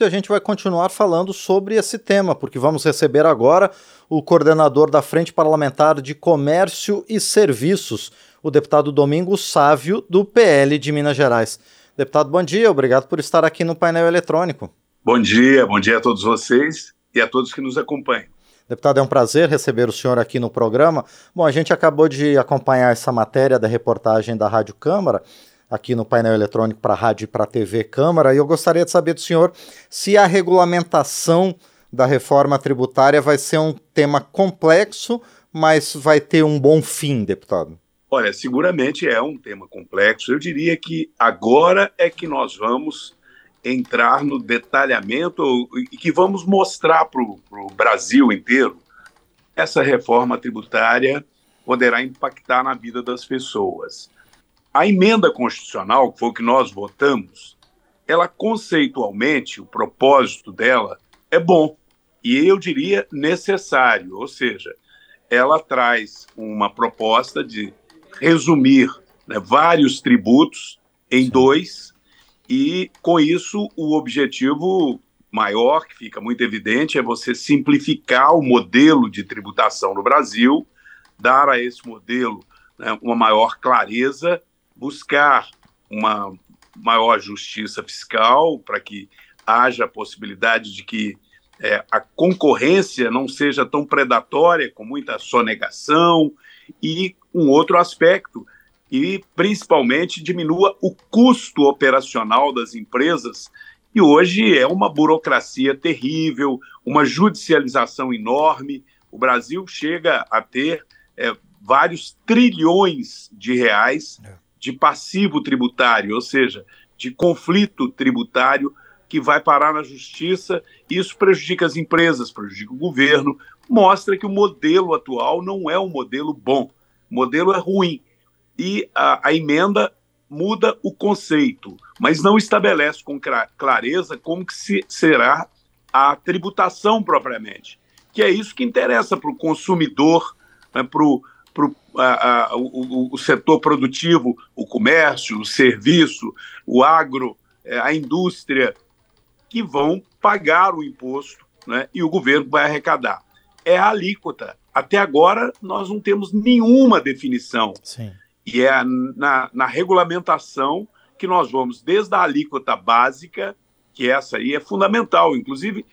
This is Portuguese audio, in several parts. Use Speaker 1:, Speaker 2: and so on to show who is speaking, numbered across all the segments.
Speaker 1: E a gente vai continuar falando sobre esse tema, porque vamos receber agora o coordenador da Frente Parlamentar de Comércio e Serviços, o deputado Domingos Sávio, do PL de Minas Gerais. Deputado, bom dia, obrigado por estar aqui no painel eletrônico.
Speaker 2: Bom dia, bom dia a todos vocês e a todos que nos acompanham.
Speaker 1: Deputado, é um prazer receber o senhor aqui no programa. Bom, a gente acabou de acompanhar essa matéria da reportagem da Rádio Câmara aqui no painel eletrônico para rádio e para TV Câmara, e eu gostaria de saber do senhor se a regulamentação da reforma tributária vai ser um tema complexo, mas vai ter um bom fim, deputado.
Speaker 2: Olha, seguramente é um tema complexo. Eu diria que agora é que nós vamos entrar no detalhamento e que vamos mostrar para o Brasil inteiro essa reforma tributária poderá impactar na vida das pessoas. A emenda constitucional, que foi o que nós votamos, ela conceitualmente, o propósito dela é bom. E eu diria necessário, ou seja, ela traz uma proposta de resumir né, vários tributos em dois e com isso o objetivo maior, que fica muito evidente, é você simplificar o modelo de tributação no Brasil, dar a esse modelo né, uma maior clareza buscar uma maior justiça fiscal para que haja a possibilidade de que é, a concorrência não seja tão predatória, com muita sonegação, e um outro aspecto, e principalmente diminua o custo operacional das empresas, e hoje é uma burocracia terrível, uma judicialização enorme. O Brasil chega a ter é, vários trilhões de reais é de passivo tributário, ou seja, de conflito tributário que vai parar na justiça. Isso prejudica as empresas, prejudica o governo, mostra que o modelo atual não é um modelo bom, o modelo é ruim. E a, a emenda muda o conceito, mas não estabelece com clareza como que se, será a tributação propriamente, que é isso que interessa para o consumidor, né, para o pro, a, a, o, o, setor produtivo, o comércio, o serviço, o agro, é, a indústria, que vão pagar o imposto né, e o governo vai arrecadar. É a alíquota. Até agora, nós não temos nenhuma definição. Sim. E é na, na regulamentação que nós vamos, desde a alíquota básica, que essa aí é fundamental. Inclusive,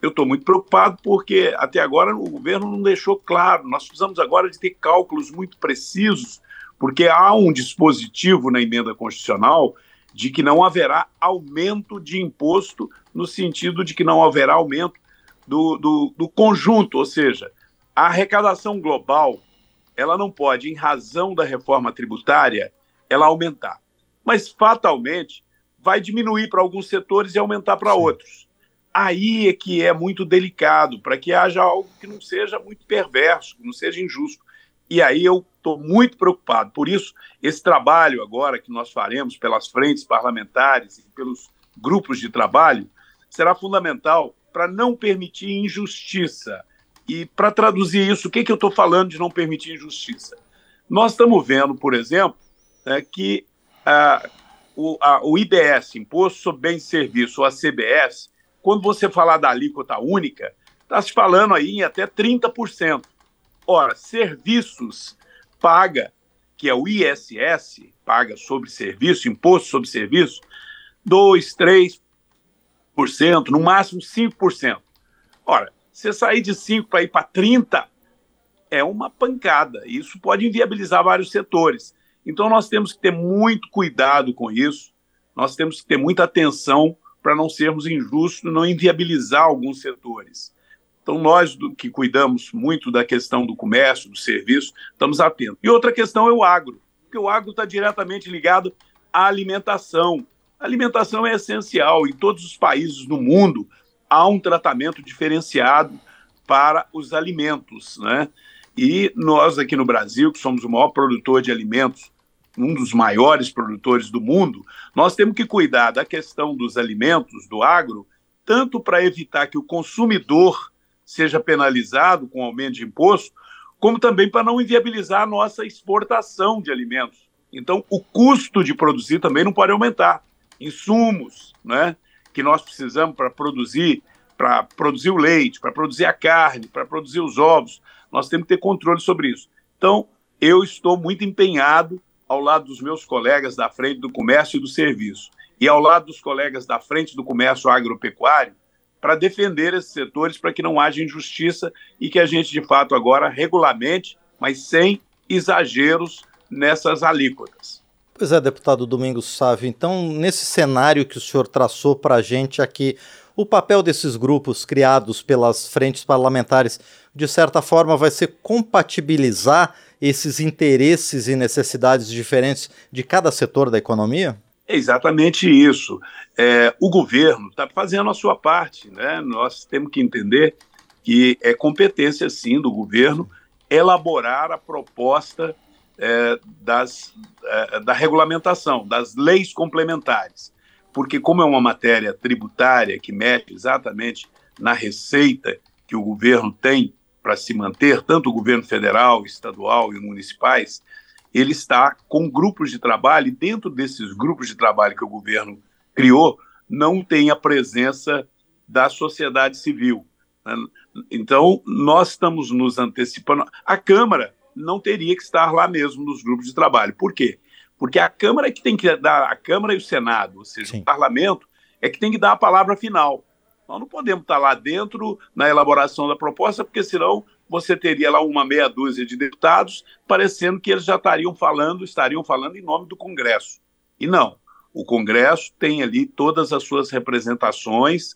Speaker 2: eu estou muito preocupado porque até agora o governo não deixou claro. Nós precisamos agora de ter cálculos muito precisos, porque há um dispositivo na emenda constitucional de que não haverá aumento de imposto, no sentido de que não haverá aumento do, do, do conjunto, ou seja, a arrecadação global ela não pode, em razão da reforma tributária, ela aumentar. Mas fatalmente vai diminuir para alguns setores e aumentar para outros aí é que é muito delicado, para que haja algo que não seja muito perverso, que não seja injusto. E aí eu estou muito preocupado. Por isso, esse trabalho agora que nós faremos pelas frentes parlamentares e pelos grupos de trabalho será fundamental para não permitir injustiça. E para traduzir isso, o que, que eu estou falando de não permitir injustiça? Nós estamos vendo, por exemplo, é, que ah, o, a, o IBS, Imposto sobre Bens e Serviços, ou a CBS, quando você falar da alíquota única, está se falando aí em até 30%. Ora, serviços paga, que é o ISS, paga sobre serviço, imposto sobre serviço, 2, 3%, no máximo 5%. Ora, você sair de 5 para ir para 30 é uma pancada. Isso pode inviabilizar vários setores. Então nós temos que ter muito cuidado com isso. Nós temos que ter muita atenção para não sermos injustos, não inviabilizar alguns setores. Então, nós do, que cuidamos muito da questão do comércio, do serviço, estamos atentos. E outra questão é o agro, porque o agro está diretamente ligado à alimentação. A alimentação é essencial. Em todos os países do mundo, há um tratamento diferenciado para os alimentos. Né? E nós, aqui no Brasil, que somos o maior produtor de alimentos um dos maiores produtores do mundo, nós temos que cuidar da questão dos alimentos, do agro, tanto para evitar que o consumidor seja penalizado com aumento de imposto, como também para não inviabilizar a nossa exportação de alimentos. Então, o custo de produzir também não pode aumentar. Insumos, né? que nós precisamos para produzir, para produzir o leite, para produzir a carne, para produzir os ovos. Nós temos que ter controle sobre isso. Então, eu estou muito empenhado ao lado dos meus colegas da frente do comércio e do serviço e ao lado dos colegas da frente do comércio agropecuário para defender esses setores para que não haja injustiça e que a gente de fato agora regulamente, mas sem exageros nessas alíquotas.
Speaker 1: Pois é, deputado Domingos Sávio. Então, nesse cenário que o senhor traçou para a gente aqui, o papel desses grupos criados pelas frentes parlamentares, de certa forma, vai ser compatibilizar esses interesses e necessidades diferentes de cada setor da economia?
Speaker 2: É exatamente isso. É, o governo está fazendo a sua parte. Né? Nós temos que entender que é competência, sim, do governo elaborar a proposta é, das, é, da regulamentação, das leis complementares. Porque, como é uma matéria tributária que mexe exatamente na receita que o governo tem para se manter, tanto o governo federal, estadual e municipais, ele está com grupos de trabalho, e dentro desses grupos de trabalho que o governo criou, não tem a presença da sociedade civil. Né? Então, nós estamos nos antecipando. A Câmara não teria que estar lá mesmo nos grupos de trabalho. Por quê? Porque a Câmara é que tem que dar, a Câmara e o Senado, ou seja, Sim. o parlamento, é que tem que dar a palavra final. Nós não podemos estar lá dentro na elaboração da proposta, porque senão você teria lá uma meia dúzia de deputados, parecendo que eles já estariam falando, estariam falando em nome do Congresso. E não. O Congresso tem ali todas as suas representações.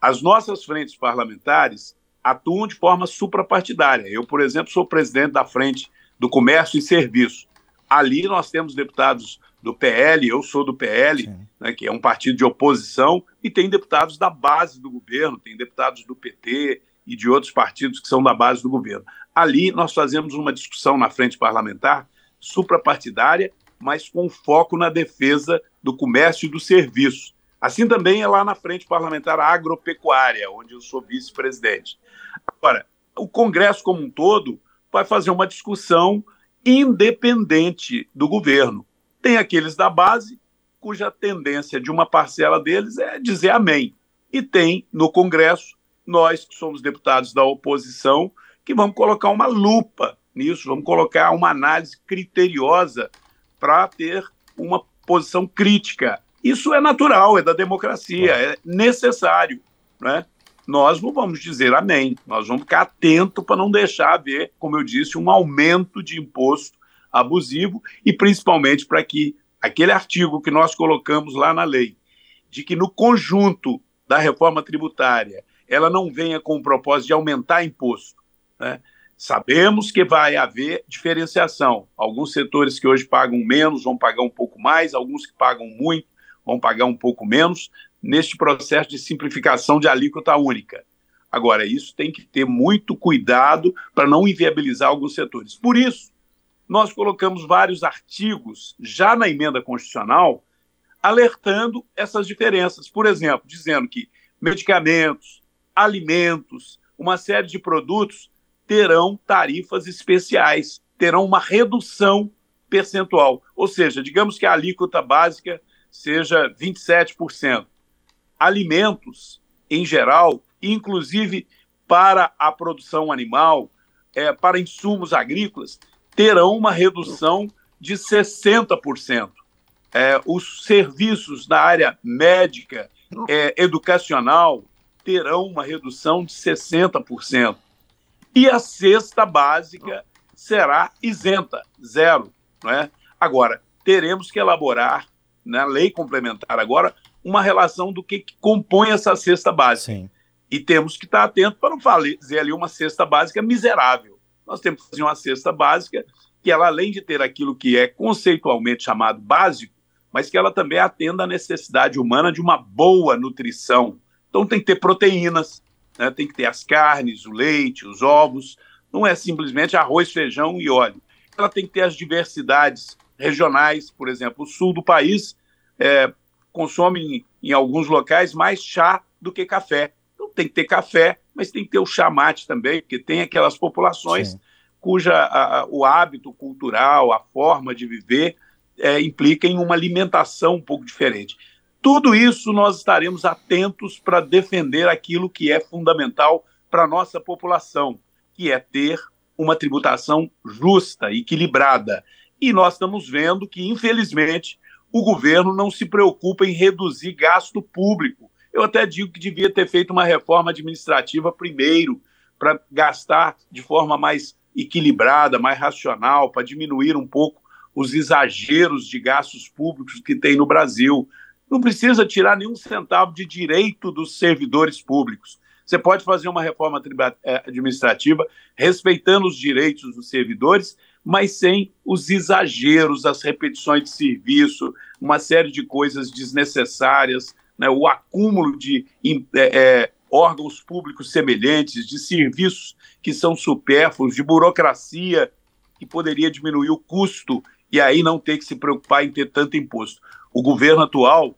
Speaker 2: As nossas frentes parlamentares atuam de forma suprapartidária. Eu, por exemplo, sou presidente da Frente do Comércio e Serviço. Ali nós temos deputados do PL, eu sou do PL, né, que é um partido de oposição, e tem deputados da base do governo, tem deputados do PT e de outros partidos que são da base do governo. Ali nós fazemos uma discussão na frente parlamentar suprapartidária, mas com foco na defesa do comércio e do serviço. Assim também é lá na frente parlamentar agropecuária, onde eu sou vice-presidente. Agora, o Congresso como um todo vai fazer uma discussão independente do governo. Tem aqueles da base, cuja tendência de uma parcela deles é dizer amém. E tem no Congresso, nós que somos deputados da oposição, que vamos colocar uma lupa nisso, vamos colocar uma análise criteriosa para ter uma posição crítica. Isso é natural, é da democracia, é necessário. Né? Nós não vamos dizer amém, nós vamos ficar atento para não deixar haver, como eu disse, um aumento de imposto abusivo e principalmente para que aquele artigo que nós colocamos lá na lei, de que no conjunto da reforma tributária ela não venha com o propósito de aumentar imposto. Né? Sabemos que vai haver diferenciação. Alguns setores que hoje pagam menos vão pagar um pouco mais, alguns que pagam muito vão pagar um pouco menos, neste processo de simplificação de alíquota única. Agora, isso tem que ter muito cuidado para não inviabilizar alguns setores. Por isso, nós colocamos vários artigos já na emenda constitucional alertando essas diferenças. Por exemplo, dizendo que medicamentos, alimentos, uma série de produtos terão tarifas especiais, terão uma redução percentual. Ou seja, digamos que a alíquota básica seja 27%. Alimentos, em geral, inclusive para a produção animal, é, para insumos agrícolas, terão uma redução de 60%. É, os serviços da área médica, é, educacional, terão uma redução de 60%. E a cesta básica será isenta, zero. Não é? Agora, teremos que elaborar na lei complementar agora uma relação do que, que compõe essa cesta básica. Sim. E temos que estar atentos para não fazer ali uma cesta básica miserável. Nós temos que fazer uma cesta básica que ela, além de ter aquilo que é conceitualmente chamado básico, mas que ela também atenda à necessidade humana de uma boa nutrição. Então tem que ter proteínas, né? tem que ter as carnes, o leite, os ovos. Não é simplesmente arroz, feijão e óleo. Ela tem que ter as diversidades regionais, por exemplo, o sul do país é, consome em, em, alguns locais mais chá do que café. Então tem que ter café, mas tem que ter o chá mate também, porque tem aquelas populações Sim. cuja a, o hábito cultural, a forma de viver é, implica em uma alimentação um pouco diferente. Tudo isso nós estaremos atentos para defender aquilo que é fundamental para a nossa população, que é ter uma tributação justa, equilibrada. E nós estamos vendo que, infelizmente, o governo não se preocupa em reduzir gasto público. Eu até digo que devia ter feito uma reforma administrativa primeiro, para gastar de forma mais equilibrada, mais racional, para diminuir um pouco os exageros de gastos públicos que tem no Brasil. Não precisa tirar nenhum centavo de direito dos servidores públicos. Você pode fazer uma reforma eh, administrativa respeitando os direitos dos servidores, mas sem os exageros, as repetições de serviço, uma série de coisas desnecessárias, né? o acúmulo de é, é, órgãos públicos semelhantes, de serviços que são supérfluos, de burocracia que poderia diminuir o custo e aí não ter que se preocupar em ter tanto imposto. O governo atual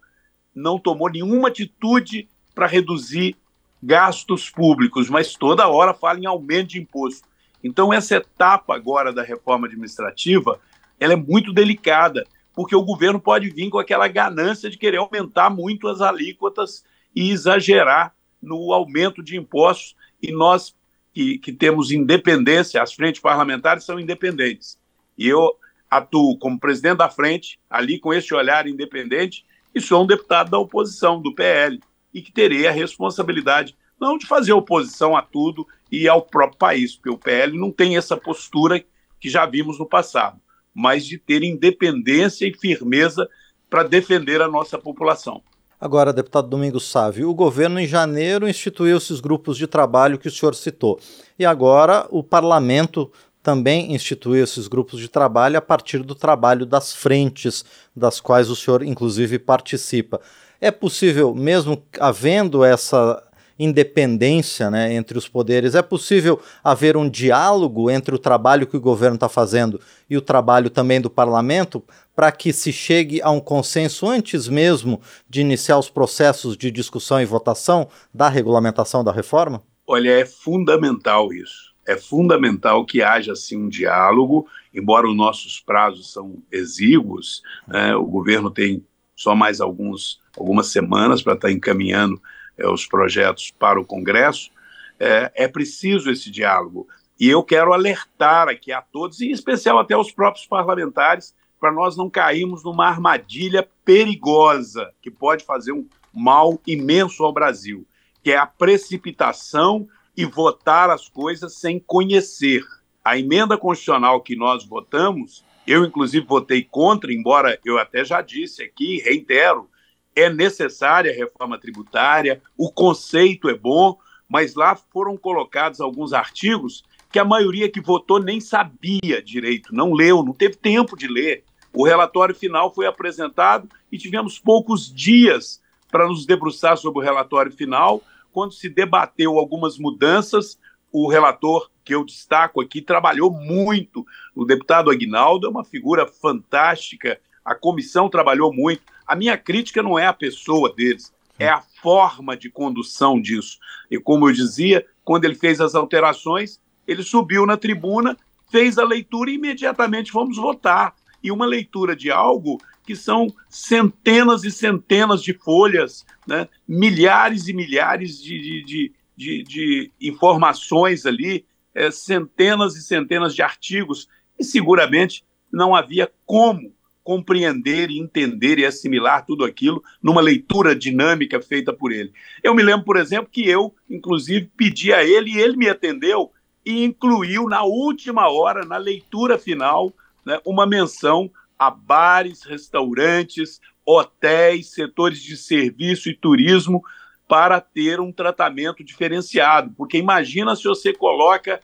Speaker 2: não tomou nenhuma atitude para reduzir gastos públicos, mas toda hora fala em aumento de imposto. Então essa etapa agora da reforma administrativa, ela é muito delicada, porque o governo pode vir com aquela ganância de querer aumentar muito as alíquotas e exagerar no aumento de impostos, e nós que, que temos independência, as frentes parlamentares são independentes. E eu atuo como presidente da frente, ali com esse olhar independente, e sou um deputado da oposição, do PL, e que terei a responsabilidade não de fazer oposição a tudo e ao próprio país, porque o PL não tem essa postura que já vimos no passado, mas de ter independência e firmeza para defender a nossa população.
Speaker 1: Agora, deputado Domingos Sávio, o governo em janeiro instituiu esses grupos de trabalho que o senhor citou. E agora o parlamento também instituiu esses grupos de trabalho a partir do trabalho das frentes, das quais o senhor, inclusive, participa. É possível, mesmo havendo essa independência né, entre os poderes, é possível haver um diálogo entre o trabalho que o governo está fazendo e o trabalho também do parlamento para que se chegue a um consenso antes mesmo de iniciar os processos de discussão e votação da regulamentação da reforma?
Speaker 2: Olha, é fundamental isso. É fundamental que haja assim um diálogo, embora os nossos prazos são exíguos, né, o governo tem só mais alguns, algumas semanas para estar tá encaminhando os projetos para o Congresso, é, é preciso esse diálogo. E eu quero alertar aqui a todos, e em especial até os próprios parlamentares, para nós não cairmos numa armadilha perigosa que pode fazer um mal imenso ao Brasil, que é a precipitação e votar as coisas sem conhecer. A emenda constitucional que nós votamos, eu inclusive votei contra, embora eu até já disse aqui, reitero, é necessária a reforma tributária, o conceito é bom, mas lá foram colocados alguns artigos que a maioria que votou nem sabia direito, não leu, não teve tempo de ler. O relatório final foi apresentado e tivemos poucos dias para nos debruçar sobre o relatório final. Quando se debateu algumas mudanças, o relator que eu destaco aqui trabalhou muito. O deputado Aguinaldo é uma figura fantástica, a comissão trabalhou muito. A minha crítica não é a pessoa deles, é a forma de condução disso. E como eu dizia, quando ele fez as alterações, ele subiu na tribuna, fez a leitura e imediatamente fomos votar. E uma leitura de algo que são centenas e centenas de folhas, né? milhares e milhares de, de, de, de informações ali, é, centenas e centenas de artigos, e seguramente não havia como compreender e entender e assimilar tudo aquilo numa leitura dinâmica feita por ele. Eu me lembro, por exemplo, que eu, inclusive, pedi a ele e ele me atendeu e incluiu na última hora, na leitura final, né, uma menção a bares, restaurantes, hotéis, setores de serviço e turismo para ter um tratamento diferenciado. Porque imagina se você coloca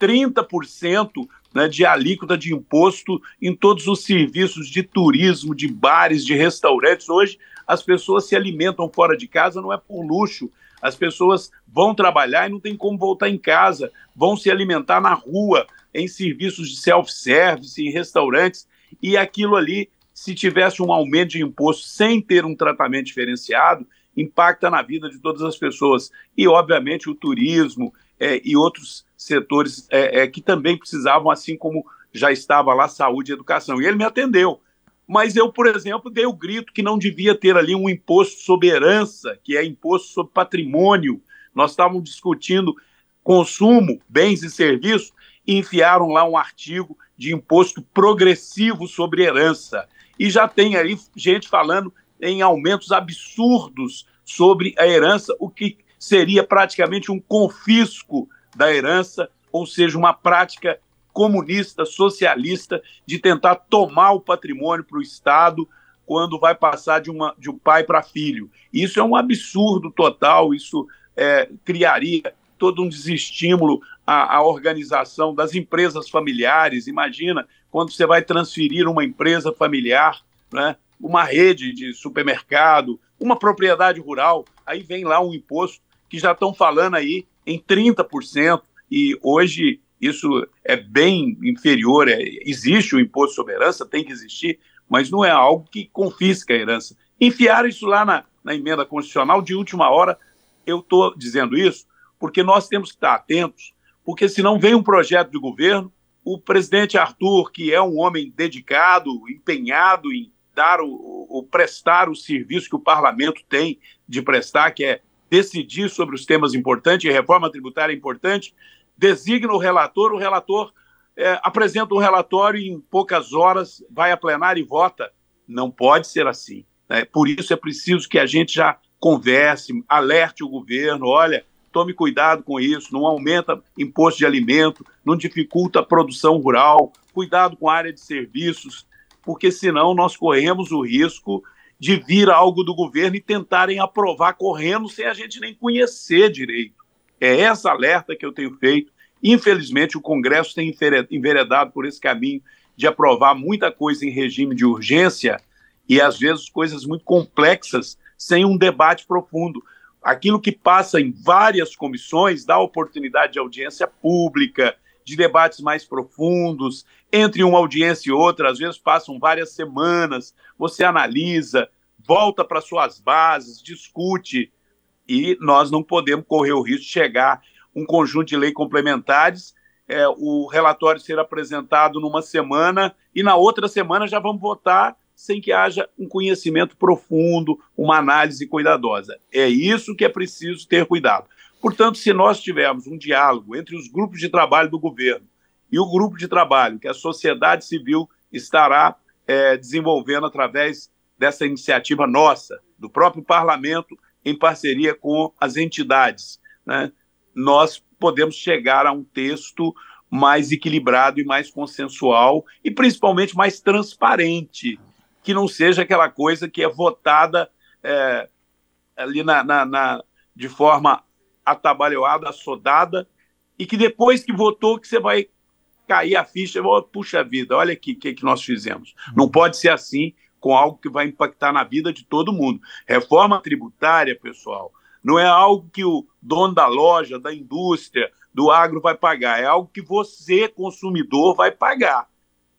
Speaker 2: 30% né, de alíquota de imposto em todos os serviços de turismo, de bares, de restaurantes. Hoje, as pessoas se alimentam fora de casa, não é por luxo. As pessoas vão trabalhar e não tem como voltar em casa, vão se alimentar na rua, em serviços de self-service, em restaurantes, e aquilo ali, se tivesse um aumento de imposto sem ter um tratamento diferenciado, impacta na vida de todas as pessoas. E, obviamente, o turismo é, e outros setores é, é, que também precisavam, assim como já estava lá saúde e educação. E ele me atendeu. Mas eu, por exemplo, dei o grito que não devia ter ali um imposto sobre herança, que é imposto sobre patrimônio. Nós estávamos discutindo consumo, bens e serviços, e enfiaram lá um artigo de imposto progressivo sobre herança. E já tem aí gente falando em aumentos absurdos sobre a herança, o que seria praticamente um confisco da herança, ou seja, uma prática comunista, socialista, de tentar tomar o patrimônio para o Estado quando vai passar de, uma, de um pai para filho. Isso é um absurdo total, isso é, criaria todo um desestímulo à, à, organização das empresas familiares. Imagina quando você vai transferir uma empresa familiar, né, uma rede de supermercado, uma propriedade rural, aí vem lá um imposto que já estão falando aí em 30%, e hoje isso é bem inferior. É, existe o imposto sobre herança, tem que existir, mas não é algo que confisca a herança. Enfiaram isso lá na, na emenda constitucional de última hora. Eu estou dizendo isso porque nós temos que estar atentos, porque senão vem um projeto de governo, o presidente Arthur, que é um homem dedicado, empenhado em dar o, o, prestar o serviço que o parlamento tem de prestar, que é decidir sobre os temas importantes, reforma tributária é importante, designa o relator, o relator é, apresenta um relatório e em poucas horas vai a plenário e vota. Não pode ser assim. Né? Por isso é preciso que a gente já converse, alerte o governo, olha, tome cuidado com isso, não aumenta imposto de alimento, não dificulta a produção rural, cuidado com a área de serviços, porque senão nós corremos o risco de vir algo do governo e tentarem aprovar correndo sem a gente nem conhecer direito. É essa alerta que eu tenho feito. Infelizmente, o Congresso tem enveredado por esse caminho de aprovar muita coisa em regime de urgência e, às vezes, coisas muito complexas sem um debate profundo aquilo que passa em várias comissões dá oportunidade de audiência pública, de debates mais profundos. Entre uma audiência e outra, às vezes passam várias semanas, você analisa, volta para suas bases, discute, e nós não podemos correr o risco de chegar um conjunto de leis complementares, é, o relatório ser apresentado numa semana e na outra semana já vamos votar sem que haja um conhecimento profundo, uma análise cuidadosa. É isso que é preciso ter cuidado. Portanto, se nós tivermos um diálogo entre os grupos de trabalho do governo e o grupo de trabalho que a sociedade civil estará é, desenvolvendo através dessa iniciativa nossa, do próprio parlamento, em parceria com as entidades, né, nós podemos chegar a um texto mais equilibrado e mais consensual e principalmente mais transparente que não seja aquela coisa que é votada é, ali na, na, na, de forma atabalhoada, assodada, e que depois que votou que você vai cair a ficha, puxa vida, olha aqui o que, que nós fizemos. Não pode ser assim com algo que vai impactar na vida de todo mundo. Reforma tributária, pessoal, não é algo que o dono da loja, da indústria, do agro vai pagar, é algo que você, consumidor, vai pagar.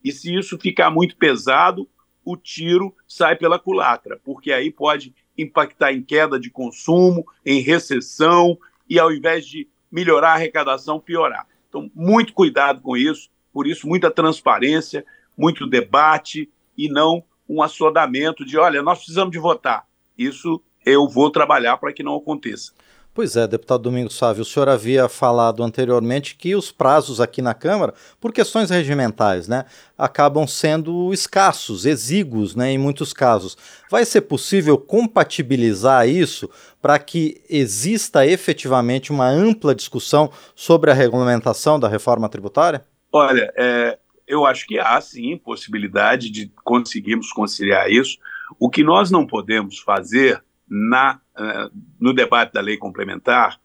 Speaker 2: E se isso ficar muito pesado, o tiro sai pela culatra, porque aí pode impactar em queda de consumo, em recessão e ao invés de melhorar a arrecadação, piorar. Então, muito cuidado com isso, por isso, muita transparência, muito debate e não um assodamento de, olha, nós precisamos de votar. Isso eu vou trabalhar para que não aconteça.
Speaker 1: Pois é, deputado Domingos Sávio, o senhor havia falado anteriormente que os prazos aqui na Câmara, por questões regimentais, né, acabam sendo escassos, exíguos, né, em muitos casos. Vai ser possível compatibilizar isso para que exista efetivamente uma ampla discussão sobre a regulamentação da reforma tributária?
Speaker 2: Olha, é, eu acho que há sim possibilidade de conseguirmos conciliar isso. O que nós não podemos fazer na, uh, no debate da lei complementar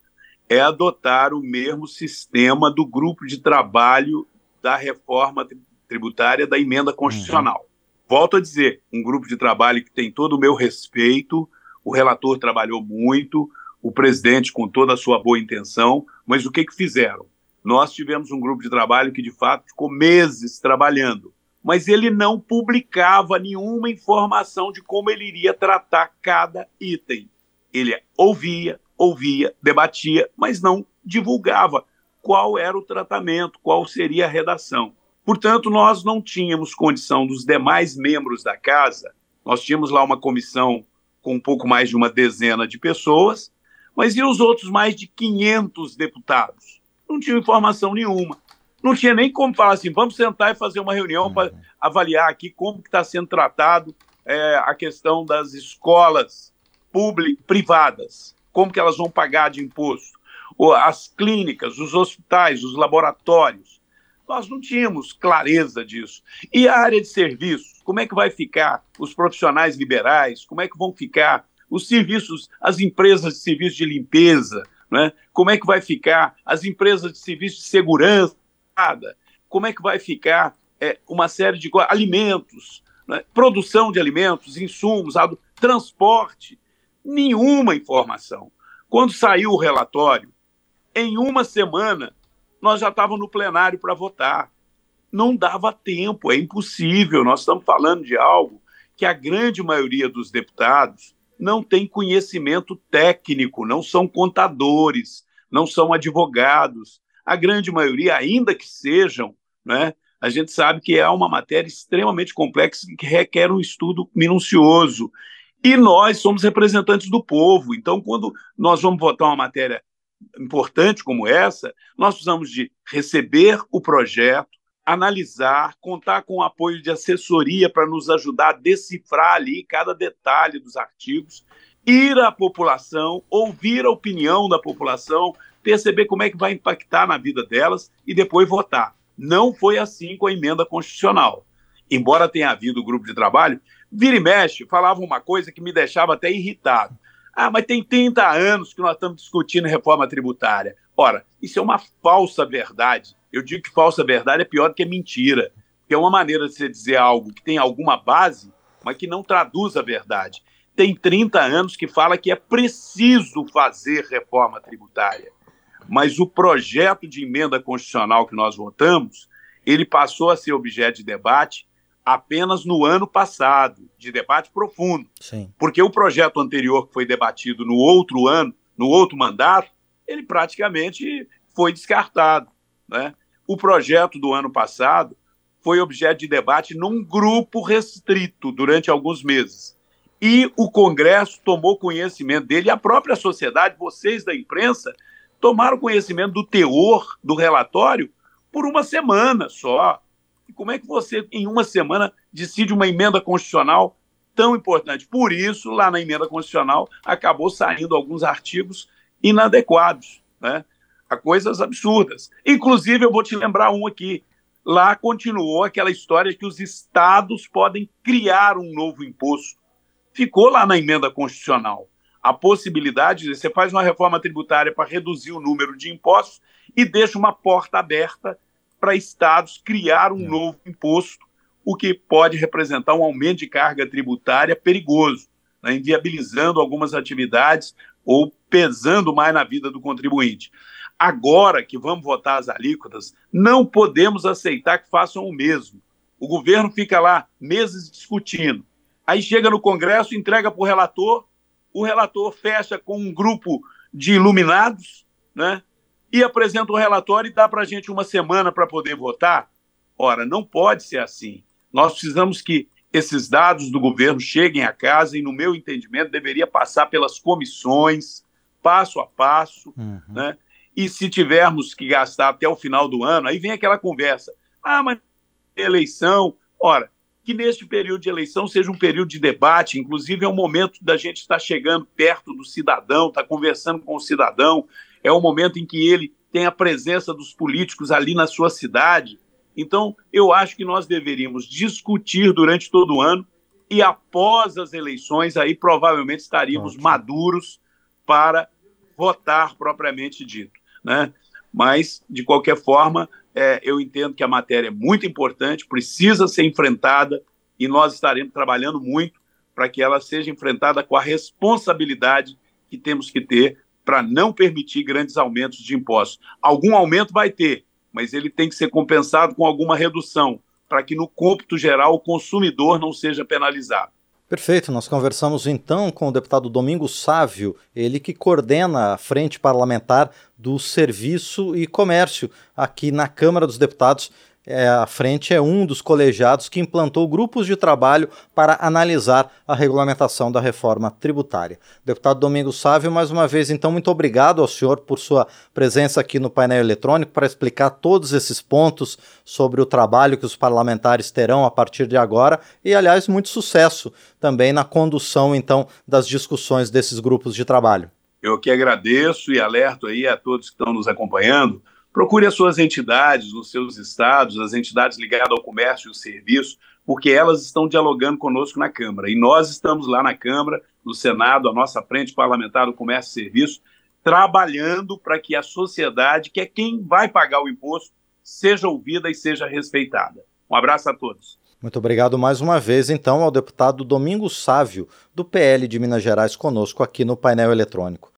Speaker 2: é adotar o mesmo sistema do grupo de trabalho da reforma tributária da emenda constitucional. Uhum. Volto a dizer, um grupo de trabalho que tem todo o meu respeito, o relator trabalhou muito, o presidente com toda a sua boa intenção, mas o que, que fizeram? Nós tivemos um grupo de trabalho que, de fato, ficou meses trabalhando mas ele não publicava nenhuma informação de como ele iria tratar cada item. Ele ouvia, ouvia, debatia, mas não divulgava qual era o tratamento, qual seria a redação. Portanto, nós não tínhamos condição dos demais membros da casa, nós tínhamos lá uma comissão com um pouco mais de uma dezena de pessoas, mas e os outros mais de 500 deputados? Não tinham informação nenhuma. Não tinha nem como falar assim, vamos sentar e fazer uma reunião uhum. para avaliar aqui como está sendo tratado é, a questão das escolas públicas, privadas, como que elas vão pagar de imposto, as clínicas, os hospitais, os laboratórios. Nós não tínhamos clareza disso. E a área de serviços, como é que vai ficar os profissionais liberais, como é que vão ficar os serviços, as empresas de serviço de limpeza, né? como é que vai ficar as empresas de serviço de segurança, como é que vai ficar é, uma série de alimentos, né? produção de alimentos, insumos, transporte, nenhuma informação. Quando saiu o relatório, em uma semana, nós já estávamos no plenário para votar. Não dava tempo, é impossível. Nós estamos falando de algo que a grande maioria dos deputados não tem conhecimento técnico, não são contadores, não são advogados. A grande maioria, ainda que sejam, né, a gente sabe que é uma matéria extremamente complexa que requer um estudo minucioso. E nós somos representantes do povo. Então, quando nós vamos votar uma matéria importante como essa, nós precisamos de receber o projeto, analisar, contar com o apoio de assessoria para nos ajudar a decifrar ali cada detalhe dos artigos, ir à população, ouvir a opinião da população, perceber como é que vai impactar na vida delas e depois votar. Não foi assim com a emenda constitucional. Embora tenha havido o grupo de trabalho, vira e mexe, falava uma coisa que me deixava até irritado. Ah, mas tem 30 anos que nós estamos discutindo reforma tributária. Ora, isso é uma falsa verdade. Eu digo que falsa verdade é pior do que mentira, porque é uma maneira de você dizer algo que tem alguma base, mas que não traduz a verdade. Tem 30 anos que fala que é preciso fazer reforma tributária. Mas o projeto de emenda constitucional que nós votamos, ele passou a ser objeto de debate apenas no ano passado, de debate profundo. Sim. Porque o projeto anterior, que foi debatido no outro ano, no outro mandato, ele praticamente foi descartado. Né? O projeto do ano passado foi objeto de debate num grupo restrito durante alguns meses. E o Congresso tomou conhecimento dele, e a própria sociedade, vocês da imprensa, tomaram conhecimento do teor do relatório por uma semana só. E como é que você, em uma semana, decide uma emenda constitucional tão importante? Por isso, lá na emenda constitucional, acabou saindo alguns artigos inadequados, né? a coisas absurdas. Inclusive, eu vou te lembrar um aqui. Lá continuou aquela história que os estados podem criar um novo imposto. Ficou lá na emenda constitucional a possibilidade de você faz uma reforma tributária para reduzir o número de impostos e deixa uma porta aberta para estados criar um é. novo imposto, o que pode representar um aumento de carga tributária perigoso, né, inviabilizando algumas atividades ou pesando mais na vida do contribuinte. Agora que vamos votar as alíquotas, não podemos aceitar que façam o mesmo. O governo fica lá meses discutindo. Aí chega no Congresso, entrega para o relator, o relator fecha com um grupo de iluminados, né? e apresenta o um relatório e dá para a gente uma semana para poder votar? Ora, não pode ser assim. Nós precisamos que esses dados do governo cheguem a casa e, no meu entendimento, deveria passar pelas comissões, passo a passo, uhum. né? E se tivermos que gastar até o final do ano, aí vem aquela conversa. Ah, mas eleição. Ora, que neste período de eleição seja um período de debate, inclusive é o momento da gente estar chegando perto do cidadão, estar conversando com o cidadão, é o momento em que ele tem a presença dos políticos ali na sua cidade. Então, eu acho que nós deveríamos discutir durante todo o ano e após as eleições, aí provavelmente estaríamos maduros para votar propriamente dito. Né? Mas, de qualquer forma, é, eu entendo que a matéria é muito importante, precisa ser enfrentada e nós estaremos trabalhando muito para que ela seja enfrentada com a responsabilidade que temos que ter para não permitir grandes aumentos de impostos. Algum aumento vai ter, mas ele tem que ser compensado com alguma redução, para que no cômputo geral o consumidor não seja penalizado.
Speaker 1: Perfeito, nós conversamos então com o deputado Domingos Sávio, ele que coordena a frente parlamentar do Serviço e Comércio aqui na Câmara dos Deputados. É, à frente é um dos colegiados que implantou grupos de trabalho para analisar a regulamentação da reforma tributária. Deputado Domingos Sávio, mais uma vez, então, muito obrigado ao senhor por sua presença aqui no painel eletrônico para explicar todos esses pontos sobre o trabalho que os parlamentares terão a partir de agora e, aliás, muito sucesso também na condução, então, das discussões desses grupos de trabalho.
Speaker 2: Eu que agradeço e alerto aí a todos que estão nos acompanhando Procure as suas entidades nos seus estados, as entidades ligadas ao comércio e ao serviço, porque elas estão dialogando conosco na Câmara. E nós estamos lá na Câmara, no Senado, a nossa frente parlamentar do comércio e serviço, trabalhando para que a sociedade, que é quem vai pagar o imposto, seja ouvida e seja respeitada. Um abraço a todos.
Speaker 1: Muito obrigado mais uma vez, então, ao deputado Domingos Sávio, do PL de Minas Gerais, conosco aqui no painel eletrônico.